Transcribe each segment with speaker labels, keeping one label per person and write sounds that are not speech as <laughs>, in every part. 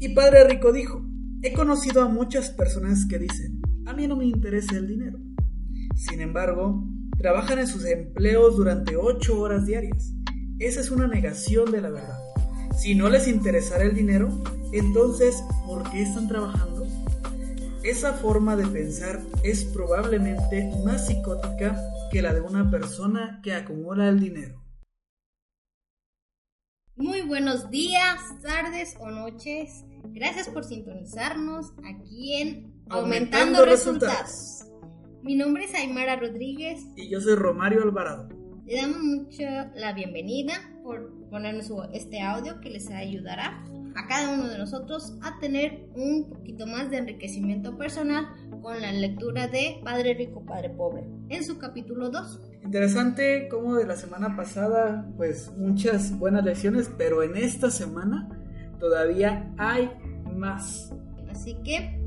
Speaker 1: Y Padre Rico dijo, he conocido a muchas personas que dicen, a mí no me interesa el dinero. Sin embargo, trabajan en sus empleos durante ocho horas diarias. Esa es una negación de la verdad. Si no les interesara el dinero, entonces, ¿por qué están trabajando? Esa forma de pensar es probablemente más psicótica que la de una persona que acumula el dinero.
Speaker 2: Muy buenos días, tardes o noches. Gracias por sintonizarnos aquí en Aumentando, resultados. Mi nombre es Aymara Rodríguez.
Speaker 1: Y yo soy Romario Alvarado.
Speaker 2: Le damos mucho la bienvenida por ponernos este audio que les ayudará a cada uno de nosotros a tener un poquito más de enriquecimiento personal con la lectura de Padre Rico, Padre Pobre en su capítulo 2.
Speaker 1: Interesante como de la semana pasada, pues muchas buenas lecciones, pero en esta semana todavía hay más.
Speaker 2: Así que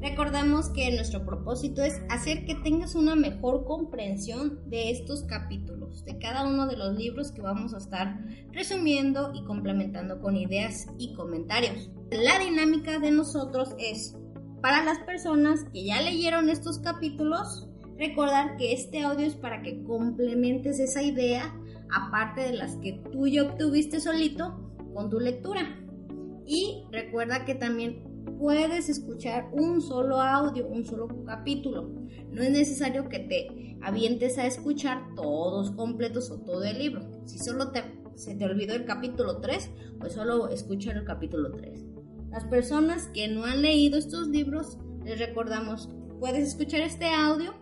Speaker 2: recordamos que nuestro propósito es hacer que tengas una mejor comprensión de estos capítulos, de cada uno de los libros que vamos a estar resumiendo y complementando con ideas y comentarios. La dinámica de nosotros es, para las personas que ya leyeron estos capítulos, recordar que este audio es para que complementes esa idea, aparte de las que tú ya obtuviste solito con tu lectura. Y recuerda que también puedes escuchar un solo audio, un solo capítulo. No es necesario que te avientes a escuchar todos completos o todo el libro. Si solo te, se te olvidó el capítulo 3, pues solo escucha el capítulo 3. Las personas que no han leído estos libros, les recordamos, puedes escuchar este audio,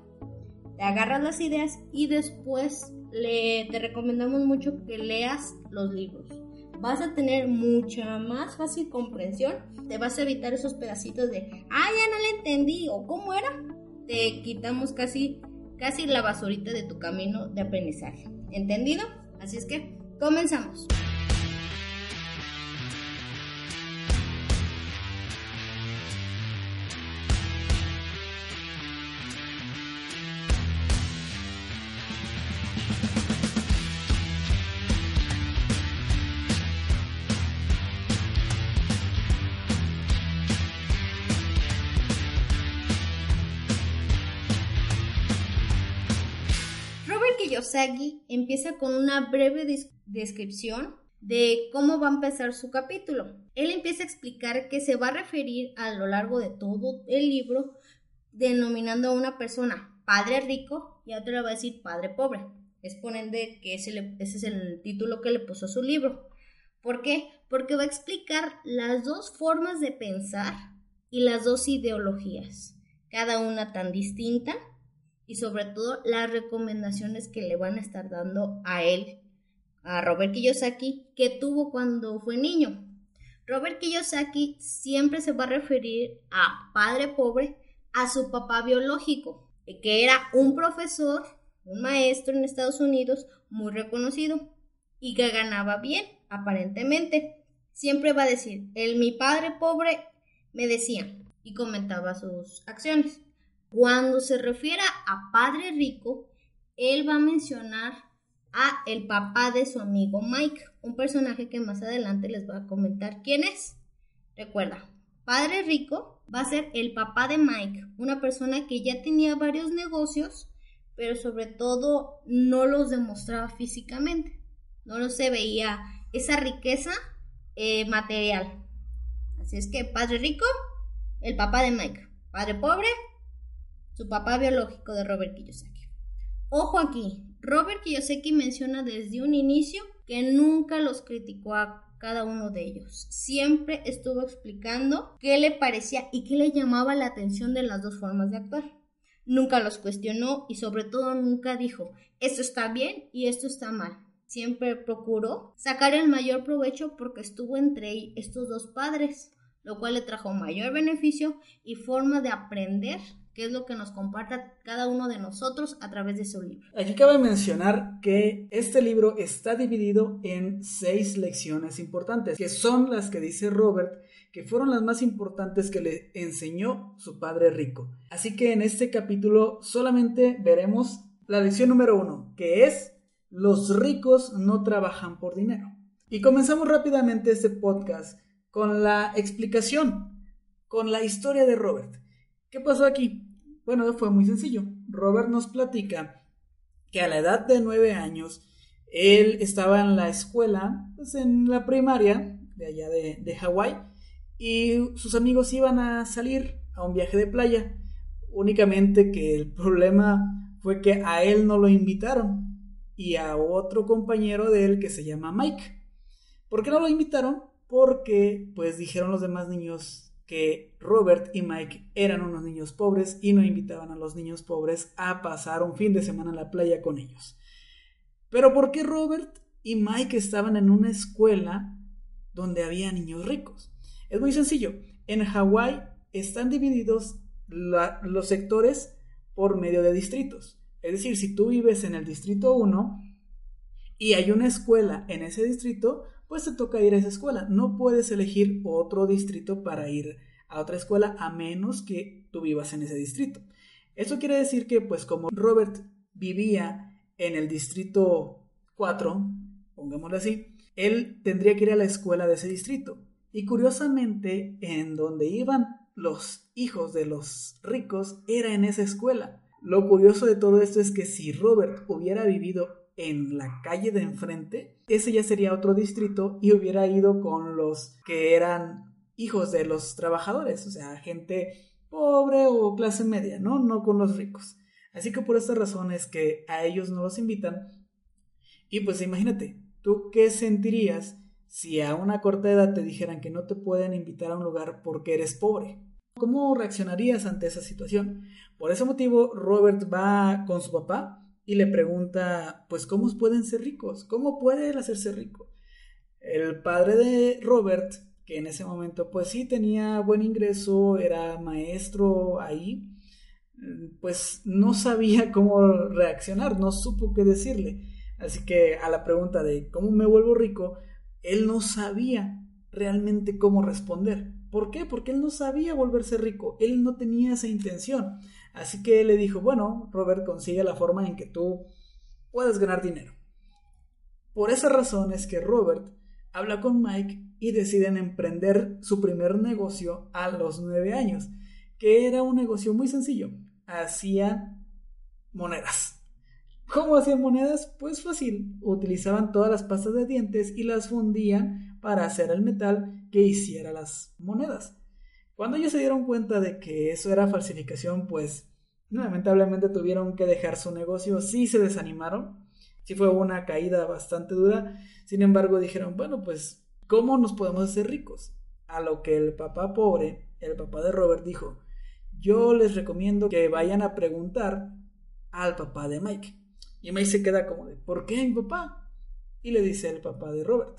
Speaker 2: te agarras las ideas y después le, te recomendamos mucho que leas los libros vas a tener mucha más fácil comprensión, te vas a evitar esos pedacitos de, ah, ya no le entendí, o cómo era, te quitamos casi, casi la basurita de tu camino de aprendizaje. ¿Entendido? Así es que, comenzamos. Kiyosaki empieza con una breve descripción de cómo va a empezar su capítulo. Él empieza a explicar que se va a referir a lo largo de todo el libro denominando a una persona padre rico y a otra va a decir padre pobre. Es de que ese, ese es el título que le puso a su libro. ¿Por qué? Porque va a explicar las dos formas de pensar y las dos ideologías, cada una tan distinta y sobre todo las recomendaciones que le van a estar dando a él, a Robert Kiyosaki, que tuvo cuando fue niño. Robert Kiyosaki siempre se va a referir a padre pobre a su papá biológico, que era un profesor, un maestro en Estados Unidos muy reconocido y que ganaba bien, aparentemente. Siempre va a decir, el mi padre pobre me decía y comentaba sus acciones. Cuando se refiere a padre rico, él va a mencionar a el papá de su amigo Mike, un personaje que más adelante les va a comentar quién es. Recuerda, padre rico va a ser el papá de Mike, una persona que ya tenía varios negocios, pero sobre todo no los demostraba físicamente, no se veía esa riqueza eh, material. Así es que padre rico, el papá de Mike, padre pobre, su papá biológico de Robert Kiyosaki. Ojo aquí, Robert Kiyosaki menciona desde un inicio que nunca los criticó a cada uno de ellos. Siempre estuvo explicando qué le parecía y qué le llamaba la atención de las dos formas de actuar. Nunca los cuestionó y sobre todo nunca dijo esto está bien y esto está mal. Siempre procuró sacar el mayor provecho porque estuvo entre estos dos padres, lo cual le trajo mayor beneficio y forma de aprender qué es lo que nos comparta cada uno de nosotros a través de su libro.
Speaker 1: Aquí cabe mencionar que este libro está dividido en seis lecciones importantes, que son las que dice Robert, que fueron las más importantes que le enseñó su padre rico. Así que en este capítulo solamente veremos la lección número uno, que es los ricos no trabajan por dinero. Y comenzamos rápidamente este podcast con la explicación, con la historia de Robert. ¿Qué pasó aquí? Bueno, fue muy sencillo. Robert nos platica que a la edad de nueve años, él estaba en la escuela, pues en la primaria de allá de, Hawái, y sus amigos iban a salir a un viaje de playa. Únicamente que el problema fue que a él no lo invitaron y a otro compañero de él que se llama Mike. ¿Por qué no lo invitaron? Porque pues dijeron los demás niños que Robert y Mike eran unos niños pobres y no invitaban a los niños pobres a pasar un fin de semana en la playa con ellos. Pero ¿por qué Robert y Mike estaban en una escuela donde había niños ricos? Es muy sencillo. En Hawái están divididos los sectores por medio de distritos. Es decir, si tú vives en el distrito 1 y hay una escuela en ese distrito, pues te toca ir a esa escuela. No puedes elegir otro distrito para ir a otra escuela a menos que tú vivas en ese distrito. Eso quiere decir que, pues como Robert vivía en el distrito 4, pongámoslo así, él tendría que ir a la escuela de ese distrito. Y curiosamente, en donde iban los hijos de los ricos era en esa escuela. Lo curioso de todo esto es que si Robert hubiera vivido en la calle de enfrente, ese ya sería otro distrito y hubiera ido con los que eran hijos de los trabajadores, o sea, gente pobre o clase media, ¿no? No con los ricos. Así que por esta razón es que a ellos no los invitan. Y pues imagínate, ¿tú qué sentirías si a una corta edad te dijeran que no te pueden invitar a un lugar porque eres pobre. ¿Cómo reaccionarías ante esa situación? Por ese motivo, Robert va con su papá y le pregunta, pues, ¿cómo pueden ser ricos? ¿Cómo puede él hacerse rico? El padre de Robert, que en ese momento, pues sí tenía buen ingreso, era maestro ahí, pues no sabía <laughs> cómo reaccionar, no supo qué decirle. Así que a la pregunta de cómo me vuelvo rico, él no sabía realmente cómo responder. ¿Por qué? Porque él no sabía volverse rico, él no tenía esa intención. Así que le dijo, bueno, Robert, consigue la forma en que tú puedas ganar dinero. Por esa razón es que Robert habla con Mike y deciden emprender su primer negocio a los nueve años, que era un negocio muy sencillo. Hacía monedas. ¿Cómo hacían monedas? Pues fácil. Utilizaban todas las pastas de dientes y las fundían para hacer el metal que hiciera las monedas. Cuando ellos se dieron cuenta de que eso era falsificación, pues lamentablemente tuvieron que dejar su negocio. Sí se desanimaron. Sí fue una caída bastante dura. Sin embargo, dijeron, bueno, pues, ¿cómo nos podemos hacer ricos? A lo que el papá pobre, el papá de Robert, dijo, yo les recomiendo que vayan a preguntar al papá de Mike. Y May se queda como de, ¿por qué mi papá? Y le dice el papá de Robert,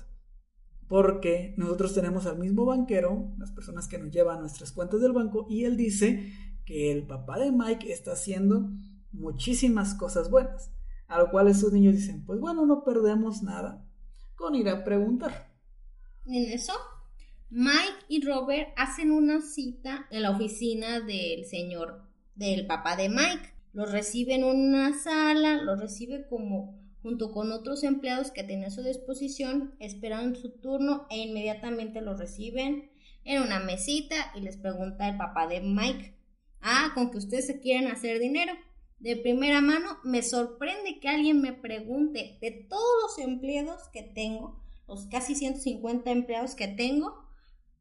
Speaker 1: porque nosotros tenemos al mismo banquero, las personas que nos llevan nuestras cuentas del banco, y él dice que el papá de Mike está haciendo muchísimas cosas buenas. A lo cual esos niños dicen, pues bueno, no perdemos nada con ir a preguntar.
Speaker 2: En eso, Mike y Robert hacen una cita en la oficina del señor, del papá de Mike. Los recibe en una sala, los recibe como junto con otros empleados que tienen a su disposición, esperan su turno e inmediatamente los reciben en una mesita y les pregunta el papá de Mike, ah, con que ustedes se quieren hacer dinero. De primera mano, me sorprende que alguien me pregunte de todos los empleados que tengo, los casi 150 empleados que tengo,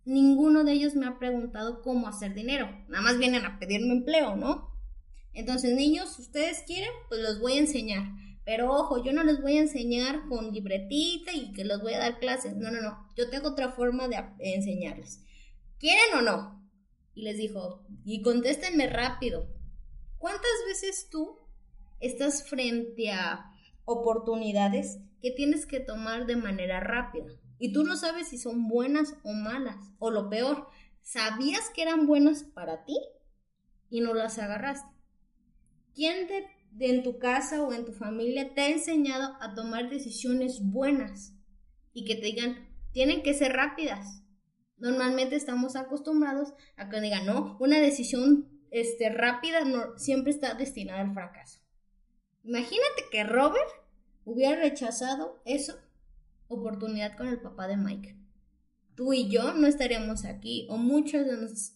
Speaker 2: ninguno de ellos me ha preguntado cómo hacer dinero. Nada más vienen a pedirme empleo, ¿no? Entonces, niños, ustedes quieren, pues los voy a enseñar. Pero ojo, yo no les voy a enseñar con libretita y que les voy a dar clases. No, no, no. Yo tengo otra forma de enseñarles. ¿Quieren o no? Y les dijo, y contéstenme rápido. ¿Cuántas veces tú estás frente a oportunidades que tienes que tomar de manera rápida? Y tú no sabes si son buenas o malas. O lo peor, ¿sabías que eran buenas para ti? Y no las agarraste. ¿Quién de, en tu casa o en tu familia te ha enseñado a tomar decisiones buenas y que te digan, tienen que ser rápidas? Normalmente estamos acostumbrados a que digan, no, una decisión este, rápida no, siempre está destinada al fracaso. Imagínate que Robert hubiera rechazado esa oportunidad con el papá de Mike. tú y yo no estaríamos aquí, o muchas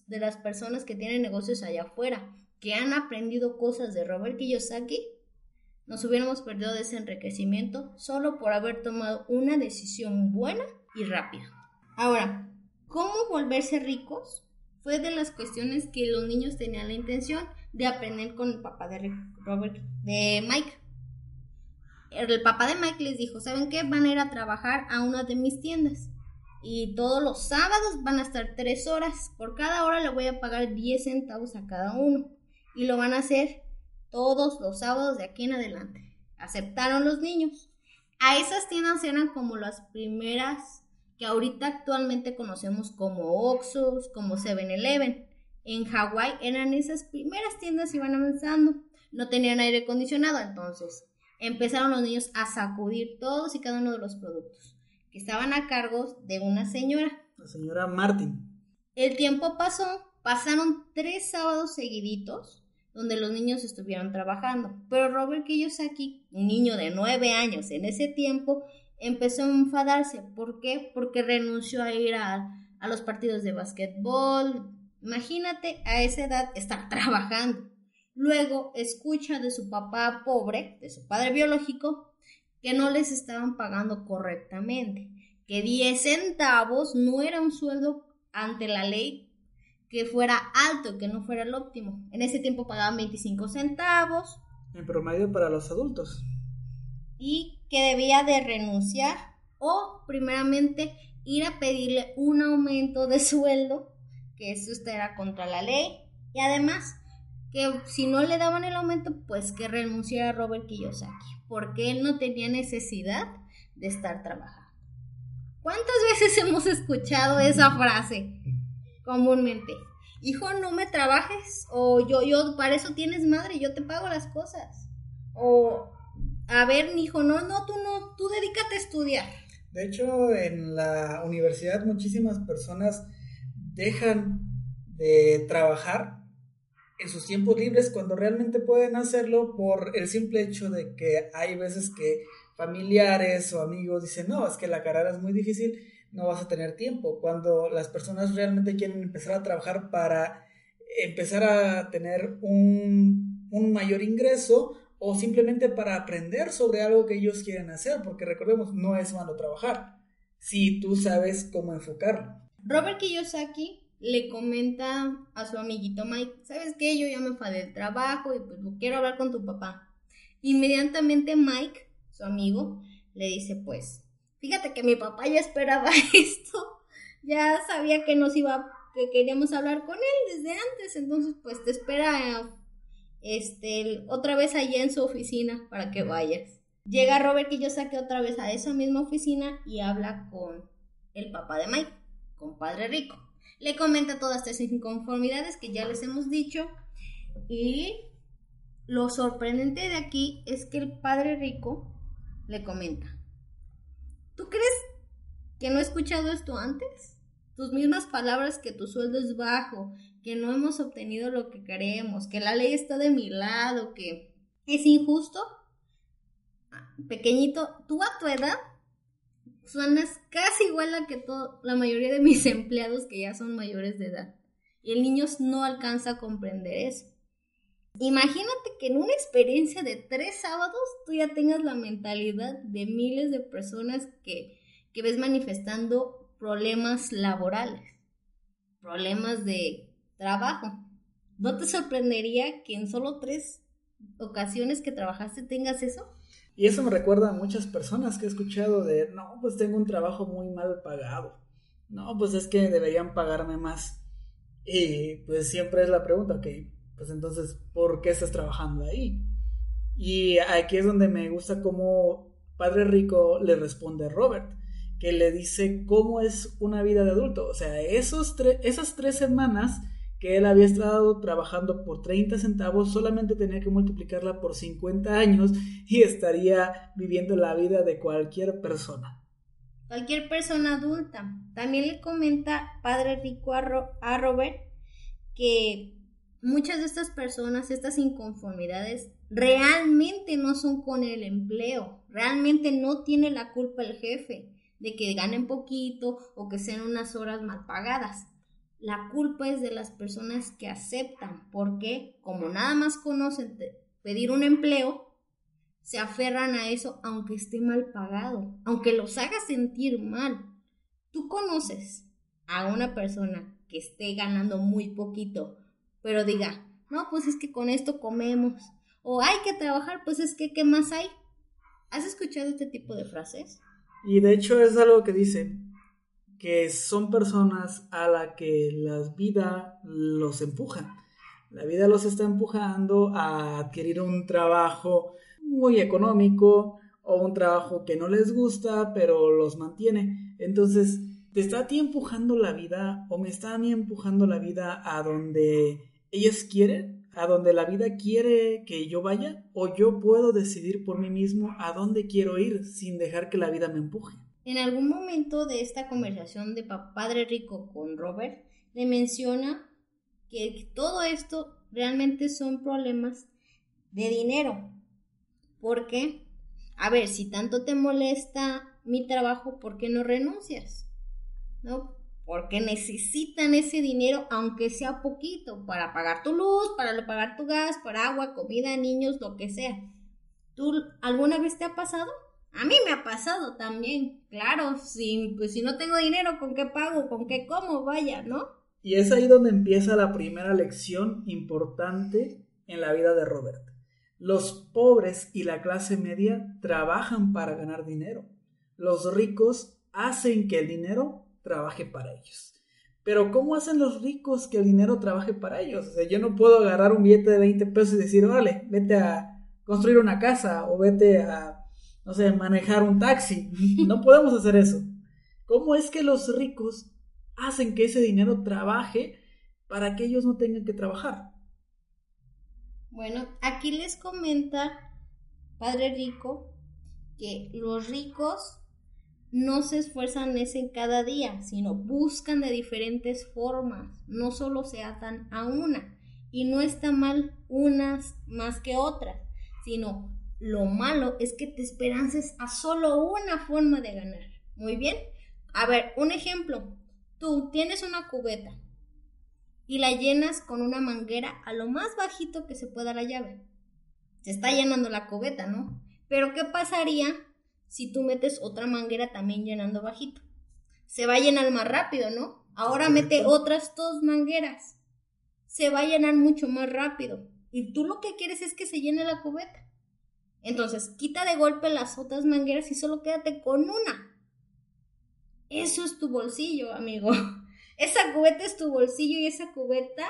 Speaker 2: de, las personas que tienen negocios allá afuera, que han aprendido cosas de Robert Kiyosaki, nos hubiéramos perdido de ese enriquecimiento solo por haber tomado una decisión buena y rápida. Ahora, ¿cómo volverse ricos? Fue de las cuestiones que los niños tenían la intención de aprender con el papá de Robert, de Mike. El papá de Mike les dijo, ¿saben qué? Van a ir a trabajar a una de mis tiendas. Y todos los sábados van a estar tres horas. Por cada hora le voy a pagar 10 centavos a cada uno. Y lo van a hacer todos los sábados de aquí en adelante. Aceptaron los niños. A esas tiendas eran como las primeras que ahorita actualmente conocemos como Oxxos, como 7-Eleven. En Hawái eran esas primeras tiendas y iban avanzando. No tenían aire acondicionado, entonces empezaron los niños a sacudir todos y cada uno de los productos que estaban a cargo de una señora.
Speaker 1: La señora Martin.
Speaker 2: El tiempo pasó, pasaron tres sábados seguiditos donde los niños estuvieron trabajando. Pero Robert Kiyosaki, un niño de nueve años en ese tiempo, empezó a enfadarse. ¿Por qué? Porque renunció a ir a, a los partidos de básquetbol. Imagínate a esa edad estar <laughs> trabajando. Luego escucha de su papá pobre, de su padre biológico, que no les estaban pagando correctamente, que 10 centavos no era un sueldo ante la ley que fuera alto, que no fuera el óptimo. En ese tiempo pagaban 25 centavos.
Speaker 1: En promedio para los adultos.
Speaker 2: Y que debía de renunciar o primeramente ir a pedirle un aumento de sueldo, que eso era contra la ley. Y además que si no le daban el aumento, pues que renunciara a Robert Kiyosaki, porque él no tenía necesidad de estar trabajando. ¿Cuántas veces hemos escuchado esa frase? Comúnmente. Hijo, no me trabajes. O yo, yo, para eso tienes madre, yo te pago las cosas. O, a ver, hijo, no, no, tú no, tú dedícate a estudiar.
Speaker 1: De hecho, en la universidad muchísimas personas dejan de trabajar en sus tiempos libres cuando realmente pueden hacerlo por el simple hecho de que hay veces que familiares o amigos dicen, no, es que la carrera es muy difícil no vas a tener tiempo. Cuando las personas realmente quieren empezar a trabajar para empezar a tener un, un mayor ingreso o simplemente para aprender sobre algo que ellos quieren hacer, porque recordemos, no es malo trabajar si tú sabes cómo enfocarlo.
Speaker 2: Robert Kiyosaki le comenta a su amiguito Mike, ¿sabes qué? Yo ya me enfadé del trabajo y pues quiero hablar con tu papá. Inmediatamente Mike, su amigo, le dice, pues, Fíjate que mi papá ya esperaba <laughs> esto, ya sabía que nos iba, que queríamos hablar con él desde antes, entonces pues te espera este, otra vez allá en su oficina para que vayas. Llega Robert y yo saqué otra vez a esa misma oficina y habla con el papá de Mike, con Padre Rico. Le comenta todas estas inconformidades que ya les hemos dicho y lo sorprendente de aquí es que el Padre Rico le comenta, ¿Tú crees que no he escuchado esto antes? Tus mismas palabras que tu sueldo es bajo, que no hemos obtenido lo que queremos, que la ley está de mi lado, que es injusto. Pequeñito, tú a tu edad suenas casi igual a que la mayoría de mis <laughs> empleados que ya son mayores de edad. Y el niño no alcanza a comprender eso. Imagínate que en una experiencia de tres sábados tú ya tengas la mentalidad de miles de personas que, que ves manifestando problemas laborales, problemas de trabajo. ¿No te sorprendería que en solo tres ocasiones que trabajaste tengas eso?
Speaker 1: Y eso me recuerda a muchas personas que he escuchado de, no, pues tengo un trabajo muy mal pagado. No, pues es que deberían pagarme más. Y pues siempre es la pregunta, ok, pues entonces, ¿por qué estás trabajando ahí? Y aquí es donde me gusta cómo Padre Rico le responde a Robert, que le dice cómo es una vida de adulto. O sea, esos esas tres semanas que él había estado trabajando por 30 centavos, solamente tenía que multiplicarla por 50 años y estaría viviendo la vida de cualquier persona.
Speaker 2: Cualquier persona adulta. También le comenta Padre Rico a Robert que muchas de estas personas, estas inconformidades, realmente no son con el empleo, realmente no tiene la culpa el jefe, de que ganen poquito o que sean unas horas mal pagadas. La culpa es de las personas que aceptan, porque como nada más conocen pedir un empleo, se aferran a eso aunque esté mal pagado, aunque los haga sentir mal. Tú conoces a una persona que esté ganando muy poquito, pero diga, no, pues es que con esto comemos, o hay que trabajar, pues es que, ¿qué más hay? ¿Has escuchado este tipo de frases?
Speaker 1: Y de hecho es algo que dice que son personas a la que la vida los empuja. La vida los está empujando a adquirir un trabajo muy económico o un trabajo que no les gusta, pero los mantiene. Entonces, ¿te está a ti empujando la vida o me está a mí empujando la vida a donde ellos quieren? ¿A donde la vida quiere que yo vaya? ¿O yo puedo decidir por mí mismo a dónde quiero ir sin dejar que la vida me empuje?
Speaker 2: En algún momento de esta conversación de Padre Rico con Robert, le menciona que todo esto realmente son problemas de dinero. Porque, a ver, si tanto te molesta mi trabajo, ¿por qué no renuncias? ¿No? Porque necesitan ese dinero, aunque sea poquito, para pagar tu luz, para pagar tu gas, para agua, comida, niños, lo que sea. ¿Tú alguna vez te ha pasado? A mí me ha pasado también, claro, si, pues si no tengo dinero, ¿con qué pago? ¿Con qué como? Vaya, ¿no?
Speaker 1: Y es ahí donde empieza la primera lección importante en la vida de Robert. Los pobres y la clase media trabajan para ganar dinero. Los ricos hacen que el dinero trabaje para ellos. Pero ¿cómo hacen los ricos que el dinero trabaje para ellos? O sea, yo no puedo agarrar un billete de 20 pesos y decir, vale, vete a construir una casa o vete a, no sé, manejar un taxi. <laughs> No podemos hacer eso. ¿Cómo es que los ricos hacen que ese dinero trabaje para que ellos no tengan que trabajar.
Speaker 2: Bueno, aquí les comenta Padre Rico que los ricos no se esfuerzan en cada día, sino buscan de diferentes formas, no solo se atan a una. Y no está mal unas más que otras, sino lo malo es que te esperances a solo una forma de ganar. Muy bien. A ver, un ejemplo. Tú tienes una cubeta y la llenas con una manguera a lo más bajito que se pueda la llave. Se está llenando la cubeta, ¿no? Pero ¿qué pasaría si tú metes otra manguera también llenando bajito? Se va a llenar más rápido, ¿no? Ahora mete otras dos mangueras. Se va a llenar mucho más rápido. Y tú lo que quieres es que se llene la cubeta. Entonces, quita de golpe las otras mangueras y solo quédate con una. Eso es tu bolsillo, amigo. <laughs> Esa cubeta es tu bolsillo y esa cubeta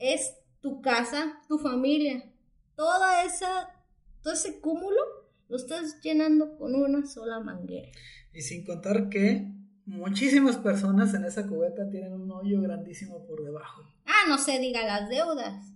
Speaker 2: es tu casa, tu familia. Toda esa, todo ese cúmulo lo estás llenando con una sola manguera.
Speaker 1: Y sin contar que muchísimas personas en esa cubeta tienen un hoyo grandísimo por debajo.
Speaker 2: Ah, no se diga las deudas,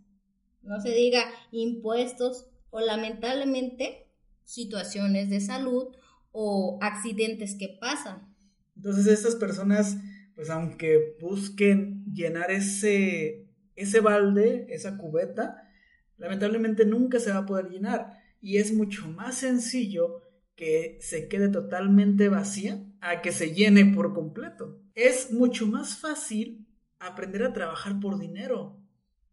Speaker 2: no se diga impuestos o lamentablemente situaciones de salud o accidentes que pasan.
Speaker 1: Entonces estas personas, pues aunque busquen llenar ese, ese balde, esa cubeta, lamentablemente nunca se va a poder llenar. Y es mucho más sencillo que se quede totalmente vacía a que se llene por completo. Es mucho más fácil aprender a trabajar por dinero.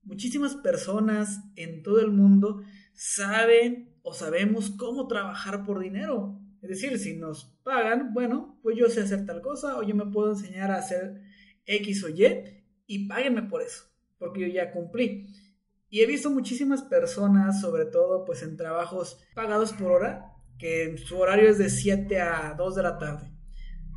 Speaker 1: Muchísimas personas en todo el mundo saben o sabemos cómo trabajar por dinero. Es decir, si nos pagan, bueno, pues yo sé hacer tal cosa o yo me puedo enseñar a hacer X o Y y páguenme por eso, porque yo ya cumplí. Y he visto muchísimas personas, sobre todo pues en trabajos pagados por hora, que su horario es de 7 a 2 de la tarde.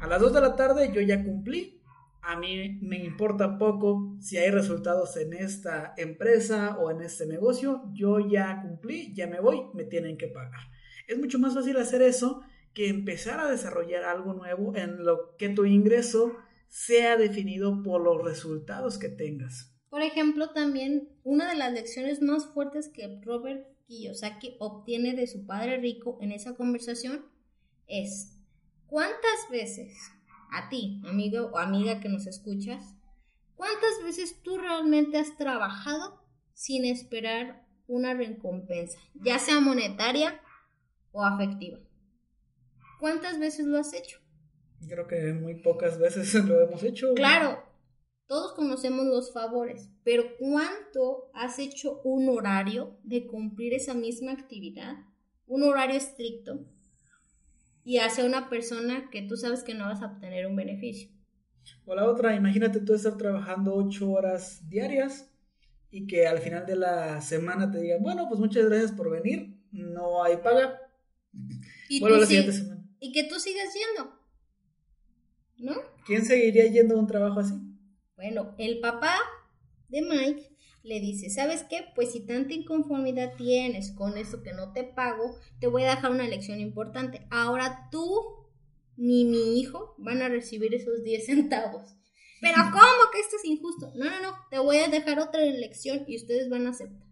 Speaker 1: A las 2 de la tarde yo ya cumplí. A mí me importa poco si hay resultados en esta empresa o en este negocio. Yo ya cumplí, ya me voy, me tienen que pagar. Es mucho más fácil hacer eso que empezar a desarrollar algo nuevo en lo que tu ingreso sea definido por los resultados que tengas.
Speaker 2: Por ejemplo, también una de las lecciones más fuertes que Robert Kiyosaki obtiene de su padre rico en esa conversación es ¿cuántas veces a ti, amigo o amiga que nos escuchas, cuántas veces tú realmente has trabajado sin esperar una recompensa, ya sea monetaria o afectiva? ¿Cuántas veces lo has hecho?
Speaker 1: Creo que muy pocas veces <laughs> lo hemos hecho.
Speaker 2: Claro, todos conocemos los favores, pero ¿cuánto has hecho un horario de cumplir esa misma actividad? Un horario estricto y hacia una persona que tú sabes que no vas a obtener un beneficio.
Speaker 1: O la otra, imagínate tú estar trabajando ocho horas diarias y que al final de la semana te digan, bueno, pues muchas gracias por venir, no hay paga.
Speaker 2: Y,
Speaker 1: Vuelvo
Speaker 2: tú
Speaker 1: la
Speaker 2: sí-
Speaker 1: siguiente semana.
Speaker 2: y que tú sigas yendo. ¿No?
Speaker 1: ¿Quién seguiría yendo a un trabajo así?
Speaker 2: Bueno, el papá de Mike le dice, ¿sabes qué? Pues si tanta inconformidad tienes con eso que no te pago, te voy a dejar una lección importante. Ahora tú ni mi hijo van a recibir esos 10 centavos. Pero <laughs> ¿cómo que esto es injusto? No, no, no, te voy a dejar otra lección y ustedes van a aceptar.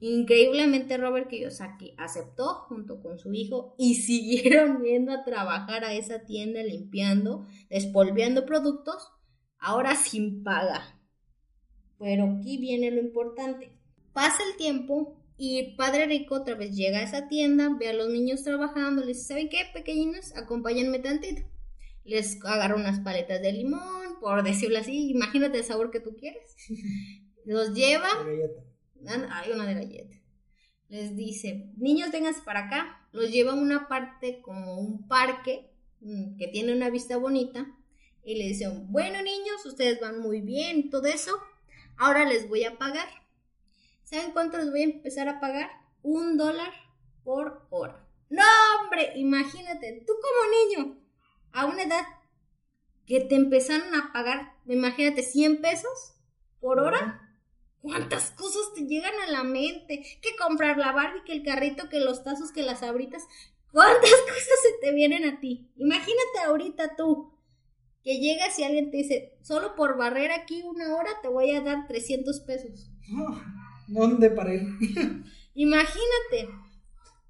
Speaker 2: Increíblemente Robert Kiyosaki aceptó junto con su hijo y <laughs> siguieron yendo a trabajar a esa tienda limpiando, despolveando productos, ahora sin paga. Pero aquí viene lo importante. Pasa el tiempo y Padre Rico otra vez llega a esa tienda, ve a los niños trabajando, les dice, ¿saben qué, pequeñinos? Acompáñenme tantito. Les agarra unas paletas de limón, por decirlo así, imagínate el sabor que tú quieres. <laughs> Los lleva hay una de galleta. Les dice, niños, vénganse para acá. Los lleva a una parte como un parque mm, que tiene una vista bonita. Y le dice, bueno niños, ustedes van muy bien todo eso. Ahora les voy a pagar. ¿Saben cuánto les voy a empezar a pagar? Un dólar por hora. No, hombre, imagínate, tú como niño, a una edad que te empezaron a pagar, imagínate, 100 pesos por hora. ¿Cuántas cosas te llegan a la mente? Que comprar la Barbie, que el carrito, que los tazos, que las abritas. ¿Cuántas <laughs> cosas se te vienen a ti? Imagínate ahorita tú que llegas y alguien te dice, solo por barrer aquí una hora te voy a dar 300 pesos. <laughs>
Speaker 1: ¿Dónde para ir? <laughs>
Speaker 2: Imagínate,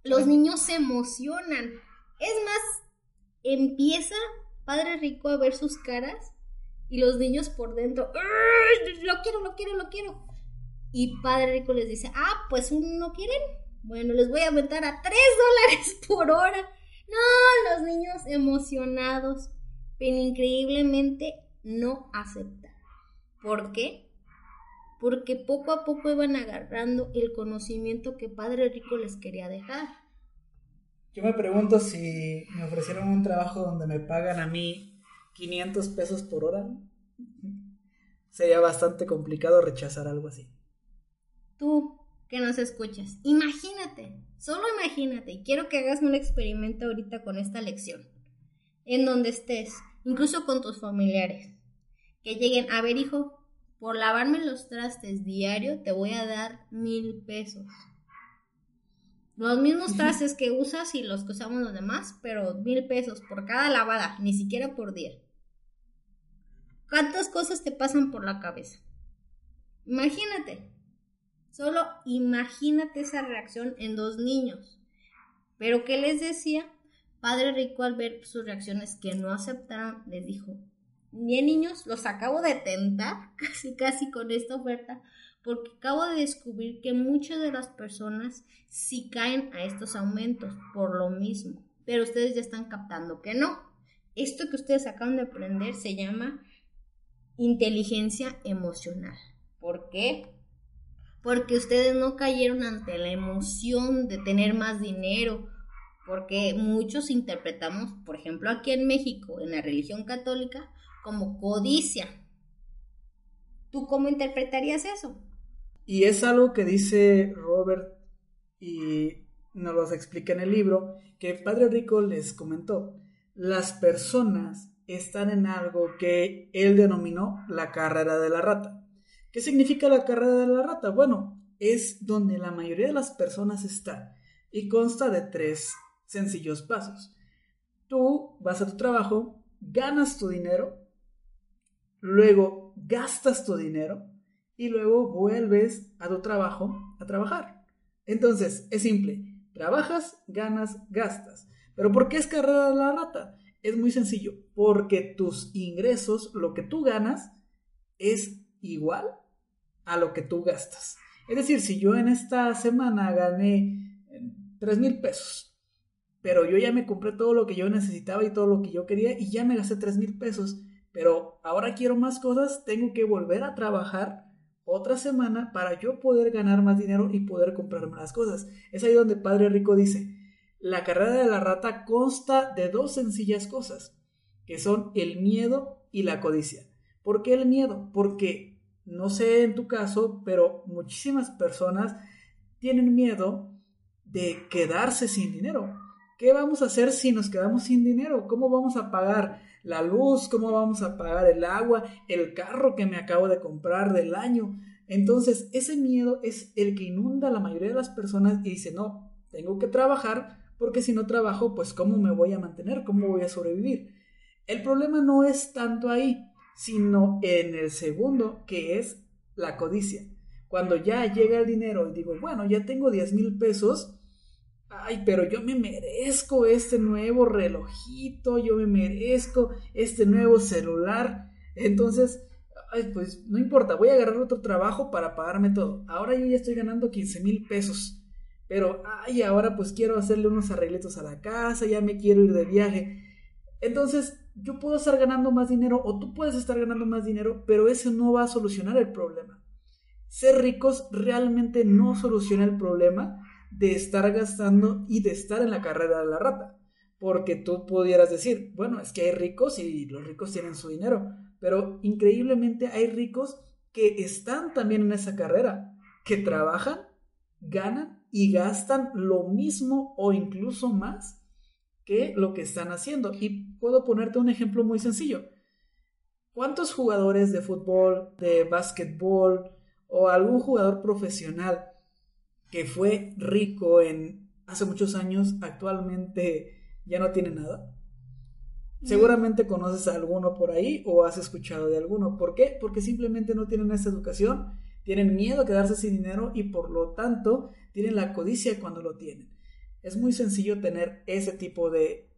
Speaker 2: los niños se emocionan. Es más, empieza Padre Rico a ver sus caras y los niños por dentro, "Ay, lo quiero, lo quiero, lo quiero. Y Padre Rico les dice, ah, pues no quieren. Bueno, les voy a aumentar a 3 dólares <laughs> por hora. No, los niños emocionados, pero increíblemente no aceptan. ¿Por qué? Porque poco a poco iban agarrando el conocimiento que Padre Rico les quería dejar.
Speaker 1: Yo me pregunto si me ofrecieron un trabajo donde me pagan a mí 500 pesos por hora. Sería bastante complicado rechazar algo así.
Speaker 2: Tú que nos escuchas, imagínate, solo imagínate, y quiero que hagas un experimento ahorita con esta lección, en donde estés, incluso con tus familiares, que lleguen, a ver hijo, por lavarme los trastes diario te voy a dar mil pesos. Los mismos trastes que usas y los que usamos los demás, pero mil pesos por cada lavada, ni siquiera por día. ¿Cuántas cosas te pasan por la cabeza? Imagínate. Solo imagínate esa reacción en dos niños. Pero ¿qué les decía? Padre Rico al ver sus reacciones que no aceptaron, les dijo, bien niños, los acabo de tentar <laughs> casi casi con esta oferta porque acabo de descubrir que muchas de las personas sí caen a estos aumentos por lo mismo, pero ustedes ya están captando que no. Esto que ustedes acaban de aprender se llama inteligencia emocional. ¿Por qué? Porque ustedes no cayeron ante la emoción de tener más dinero, porque muchos interpretamos, por ejemplo, aquí en México, en la religión católica, como codicia. ¿Tú cómo interpretarías eso?
Speaker 1: Y es algo que dice Robert y nos lo explica en el libro, que Padre Rico les comentó. Las personas están en algo que él denominó la carrera de la rata. ¿Qué significa la carrera de la rata? Bueno, es donde la mayoría de las personas está y consta de tres sencillos pasos. Tú vas a tu trabajo, ganas tu dinero, luego gastas tu dinero y luego vuelves a tu trabajo a trabajar. Entonces, es simple, trabajas, ganas, gastas. Pero ¿por qué es carrera de la rata? Es muy sencillo, porque tus ingresos, lo que tú ganas, es igual a lo que tú gastas. Es decir, si yo en esta semana gané 3 mil pesos pero yo ya me compré todo lo que yo necesitaba y todo lo que yo quería y ya me gasté tres mil pesos, pero ahora quiero más cosas, tengo que volver a trabajar otra semana para yo poder ganar más dinero y poder comprarme las cosas. Es ahí donde Padre Rico dice, la carrera de la rata consta de dos sencillas cosas, que son el miedo y la codicia. ¿Por qué el miedo? Porque, no sé en tu caso, pero muchísimas personas tienen miedo de quedarse sin dinero. ¿Qué vamos a hacer si nos quedamos sin dinero? ¿Cómo vamos a pagar la luz? ¿Cómo vamos a pagar el agua? ¿El carro que me acabo de comprar del año? Entonces, ese miedo es el que inunda a la mayoría de las personas y dice, no, tengo que trabajar porque si no trabajo, pues ¿cómo me voy a mantener? ¿Cómo voy a sobrevivir? El problema no es tanto ahí, sino en el segundo, que es la codicia. Cuando ya llega el dinero y digo, bueno, ya tengo 10 mil pesos, ay, pero yo me merezco este nuevo relojito, yo me merezco este nuevo celular. Entonces, ay, pues no importa, voy a agarrar otro trabajo para pagarme todo. Ahora yo ya estoy ganando 15 mil pesos. Pero, ay, ahora pues quiero hacerle unos arreglitos a la casa, ya me quiero ir de viaje. Entonces, yo puedo estar ganando más dinero o tú puedes estar ganando más dinero, pero eso no va a solucionar el problema. Ser ricos realmente no soluciona el problema de estar gastando y de estar en la carrera de la rata. Porque tú pudieras decir, bueno, es que hay ricos y los ricos tienen su dinero, pero increíblemente hay ricos que están también en esa carrera, que trabajan, ganan y gastan lo mismo o incluso más que lo que están haciendo. Y puedo ponerte un ejemplo muy sencillo. ¿Cuántos jugadores de fútbol, de básquetbol o algún jugador profesional que fue rico en hace muchos años, actualmente ya no tiene nada. Seguramente conoces a alguno por ahí o has escuchado de alguno. ¿Por qué? Porque simplemente no tienen esa educación, tienen miedo a quedarse sin dinero y por lo tanto tienen la codicia cuando lo tienen. Es muy sencillo tener ese tipo de,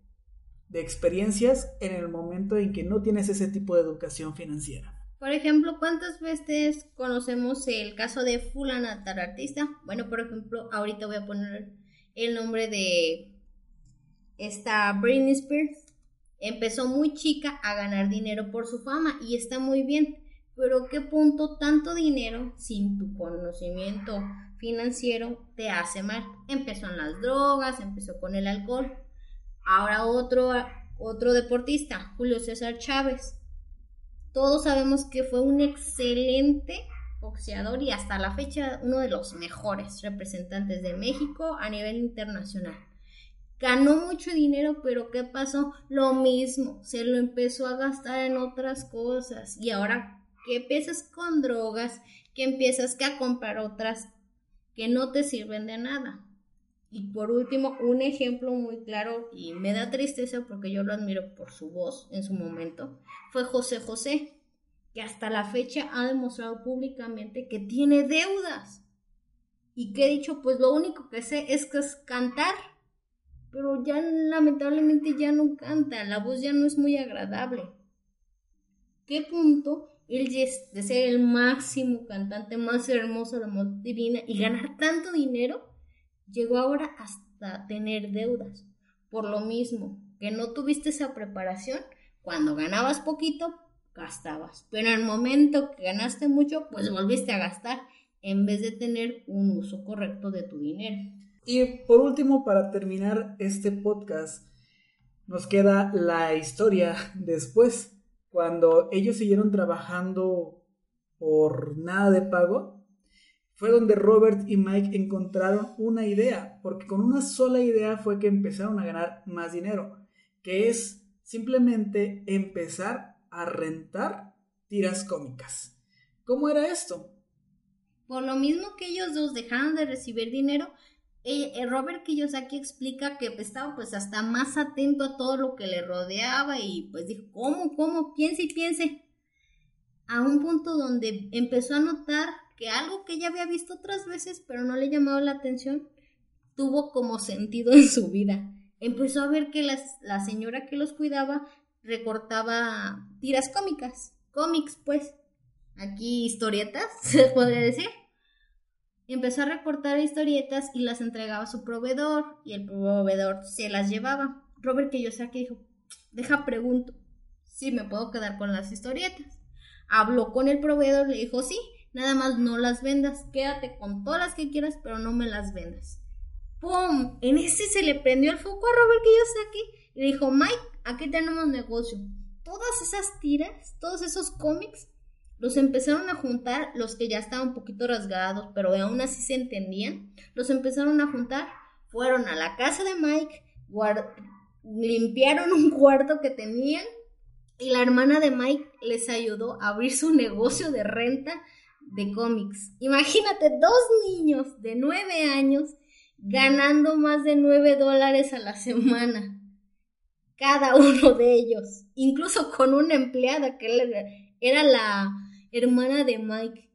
Speaker 1: de experiencias en el momento en que no tienes ese tipo de educación financiera.
Speaker 2: Por ejemplo, ¿cuántas veces conocemos el caso de fulana artista? Bueno, por ejemplo, ahorita voy a poner el nombre de esta Britney Spears. Empezó muy chica a ganar dinero por su fama y está muy bien. Pero ¿qué punto tanto dinero sin tu conocimiento financiero te hace mal? Empezó en las drogas, empezó con el alcohol. Ahora otro, otro deportista, Julio César Chávez todos sabemos que fue un excelente boxeador y hasta la fecha uno de los mejores representantes de México a nivel internacional. Ganó mucho dinero, pero ¿qué pasó? Lo mismo, se lo empezó a gastar en otras cosas y ahora que empiezas con drogas, que empiezas a comprar otras que no te sirven de nada. Y por último, un ejemplo muy claro y me da tristeza porque yo lo admiro por su voz en su momento, fue José José, que hasta la fecha ha demostrado públicamente que tiene deudas. Y que he dicho, pues lo único que sé es que es cantar. Pero ya lamentablemente ya no canta, la voz ya no es muy agradable. ¿Qué punto él de ser el máximo cantante más hermoso de la voz divina y ganar tanto dinero? Llegó ahora hasta tener deudas. Por lo mismo, que no tuviste esa preparación, cuando ganabas poquito, gastabas. Pero el momento que ganaste mucho, pues volviste a gastar en vez de tener un uso correcto de tu dinero.
Speaker 1: Y por último, para terminar este podcast, nos queda la historia después, cuando ellos siguieron trabajando por nada de pago fue donde Robert y Mike encontraron una idea, porque con una sola idea fue que empezaron a ganar más dinero, que es simplemente empezar a rentar tiras cómicas. ¿Cómo era esto?
Speaker 2: Por lo mismo que ellos dos dejaron de recibir dinero, eh, eh, Robert Kiyosaki explica que estaba pues hasta más atento a todo lo que le rodeaba y pues dijo, ¿cómo, cómo? Piense y piense. A un punto donde empezó a notar que algo que ya había visto otras veces, pero no le llamaba la atención, tuvo como sentido en su vida. Empezó a ver que la señora que los cuidaba recortaba tiras cómicas, cómics pues, aquí historietas, <laughs> se podría decir. empezó a recortar historietas y las entregaba a su proveedor y el proveedor se las llevaba. Robert Kiyosaki dijo, deja pregunto si me puedo quedar con las historietas. Habló con el proveedor, le dijo, sí, nada más no las vendas, quédate con todas las que quieras, pero no me las vendas. ¡Pum! En ese se le prendió el foco a Robert Kiyosaki y le dijo, Mike, aquí tenemos negocio. Todas esas tiras, todos esos cómics, los empezaron a juntar, los que ya estaban un poquito rasgados, pero aún así se entendían, los empezaron a juntar, fueron a la casa de Mike, limpiaron un cuarto que tenían y la hermana de Mike les ayudó a abrir su <laughs> negocio de renta de cómics. Imagínate dos niños de nueve años ganando más de nueve dólares a la semana. Cada uno de ellos. Incluso con una empleada que era la hermana de Mike.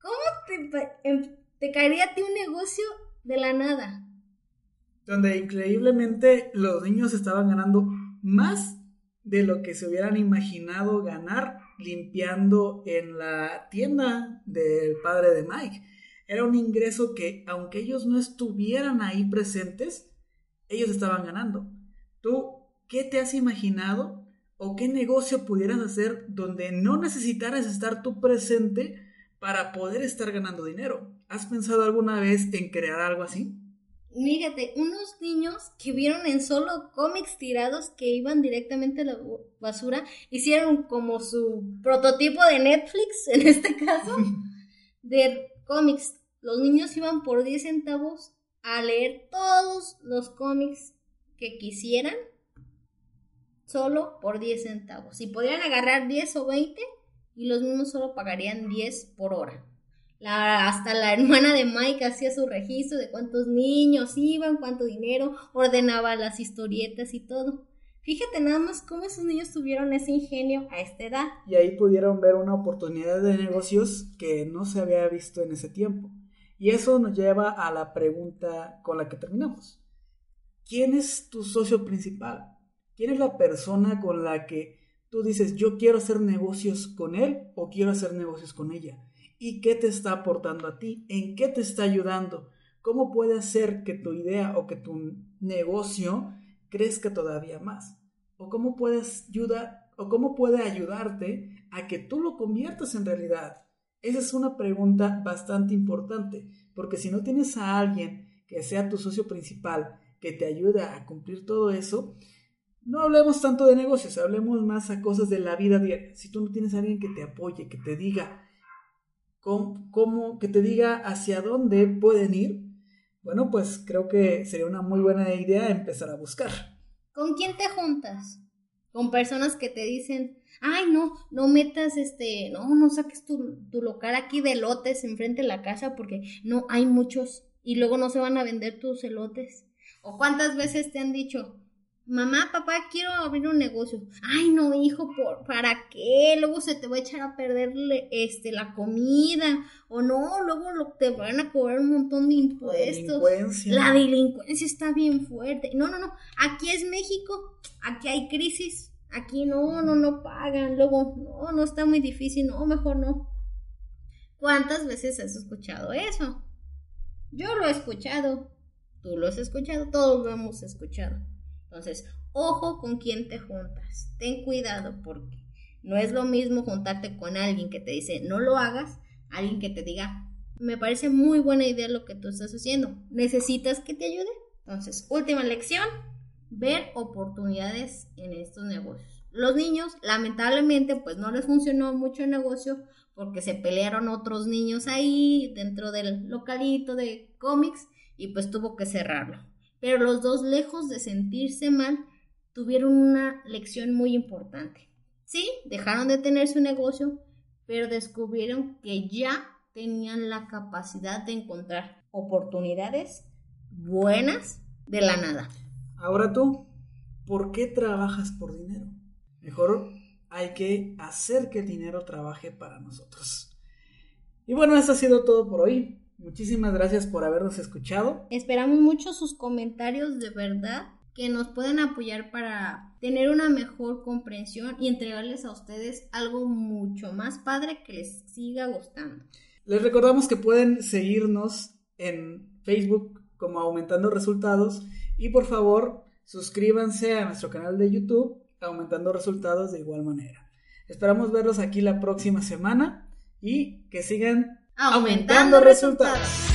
Speaker 2: ¿Cómo te, em, te caería a ti un negocio de la nada?
Speaker 1: Donde increíblemente los niños estaban ganando más de lo que se hubieran imaginado ganar limpiando en la tienda del padre de Mike. Era un ingreso que, aunque ellos no estuvieran ahí presentes, ellos estaban ganando. ¿Tú qué te has imaginado o qué negocio pudieras hacer donde no necesitaras estar tú presente para poder estar ganando dinero? ¿Has pensado alguna vez en crear algo así?
Speaker 2: Mírate, unos niños que vieron en solo cómics tirados que iban directamente a la basura, hicieron como su prototipo de Netflix, <laughs> en este caso, <laughs> de cómics. Los niños iban por 10 centavos a leer todos los cómics que quisieran, solo por 10 centavos. Y podrían agarrar 10 o 20 y los niños solo pagarían 10 por hora hasta la hermana de Mike hacía su registro de cuántos niños iban, cuánto dinero, ordenaba las historietas y todo. Fíjate nada más cómo esos niños tuvieron ese ingenio a esta edad.
Speaker 1: Y ahí pudieron ver una oportunidad de negocios que no se había visto en ese tiempo. Y eso nos lleva a la pregunta con la que terminamos. ¿Quién es tu socio principal? ¿Quién es la persona con la que tú dices yo quiero hacer negocios con él o quiero hacer negocios con ella? Y qué te está aportando a ti, en qué te está ayudando, cómo puede hacer que tu idea o que tu negocio crezca todavía más, o cómo puedes ayudar o cómo puede ayudarte a que tú lo conviertas en realidad. Esa es una pregunta bastante importante, porque si no tienes a alguien que sea tu socio principal, que te ayude a cumplir todo eso, no hablemos tanto de negocios, hablemos más a cosas de la vida diaria. Si tú no tienes a alguien que te apoye, que te diga, cómo, que te diga hacia dónde pueden ir, bueno, pues creo que sería una muy buena idea empezar a buscar.
Speaker 2: ¿Con quién te juntas? Con personas que te dicen, ay, no, no metas este, no, no saques tu, tu local aquí de lotes enfrente de la casa porque no hay muchos y luego no se van a vender tus elotes. ¿O cuántas veces te han dicho, Mamá, papá, quiero abrir un negocio. Ay, no, hijo, ¿por, ¿para qué? Luego se te va a echar a perder este, la comida. O no, luego te van a cobrar un montón de impuestos. La delincuencia está bien fuerte. No, no, no. Aquí es México. Aquí hay crisis. Aquí no, no, no pagan. Luego, no, no está muy difícil. No, mejor no. ¿Cuántas veces has escuchado eso? Yo lo he escuchado. Tú lo has escuchado. Todos lo hemos escuchado. Entonces, ojo con quién te juntas. Ten cuidado porque no es lo mismo juntarte con alguien que te dice no lo hagas, alguien que te diga me parece muy buena idea lo que tú estás haciendo. ¿Necesitas que te ayude? Entonces, última lección, ver oportunidades en estos negocios. Los niños, lamentablemente, pues no les funcionó mucho el negocio porque se pelearon otros niños ahí dentro del localito de cómics y pues tuvo que cerrarlo pero los dos, lejos de sentirse mal, tuvieron una lección muy importante. Sí, dejaron de tener su negocio, pero descubrieron que ya tenían la capacidad de encontrar oportunidades buenas de la nada.
Speaker 1: Ahora tú, ¿por qué trabajas por dinero? Mejor hay que hacer que el dinero trabaje para nosotros. Y bueno, eso ha sido todo por hoy. Muchísimas gracias por habernos escuchado.
Speaker 2: Esperamos mucho sus comentarios de verdad que nos pueden apoyar para tener una mejor comprensión y entregarles a ustedes algo mucho más padre que les siga gustando.
Speaker 1: Les recordamos que pueden seguirnos en Facebook como Aumentando Resultados y por favor suscríbanse a nuestro canal de YouTube Aumentando Resultados de igual manera. Esperamos verlos aquí la próxima semana y que sigan
Speaker 2: aumentando, resultados.